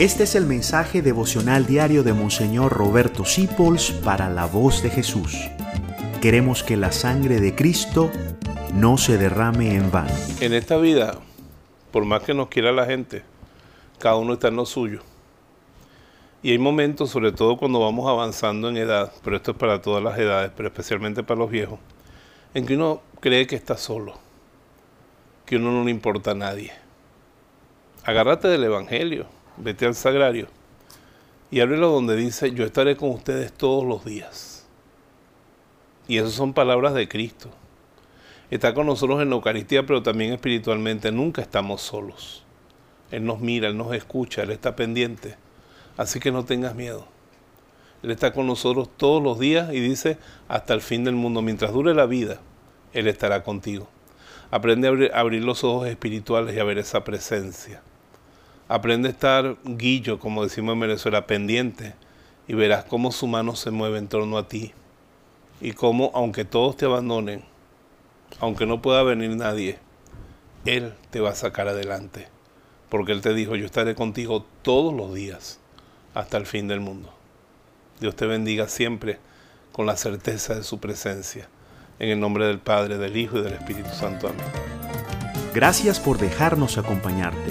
Este es el mensaje devocional diario de Monseñor Roberto Sipols para la voz de Jesús. Queremos que la sangre de Cristo no se derrame en vano. En esta vida, por más que nos quiera la gente, cada uno está en lo suyo. Y hay momentos, sobre todo cuando vamos avanzando en edad, pero esto es para todas las edades, pero especialmente para los viejos, en que uno cree que está solo, que uno no le importa a nadie. Agárrate del Evangelio vete al sagrario y ábrelo donde dice, yo estaré con ustedes todos los días. Y esas son palabras de Cristo. Está con nosotros en la Eucaristía, pero también espiritualmente. Nunca estamos solos. Él nos mira, Él nos escucha, Él está pendiente. Así que no tengas miedo. Él está con nosotros todos los días y dice, hasta el fin del mundo, mientras dure la vida, Él estará contigo. Aprende a abrir, los ojos espirituales y a ver esa presencia. Aprende a estar guillo, como decimos en Venezuela, pendiente, y verás cómo su mano se mueve en torno a ti. Y cómo, aunque todos te abandonen, aunque no pueda venir nadie, Él te va a sacar adelante. Porque Él te dijo, yo estaré contigo todos los días, hasta el fin del mundo. Dios te bendiga siempre con la certeza de su presencia. En el nombre del Padre, del Hijo y del Espíritu Santo. Amén. Gracias por dejarnos acompañarte.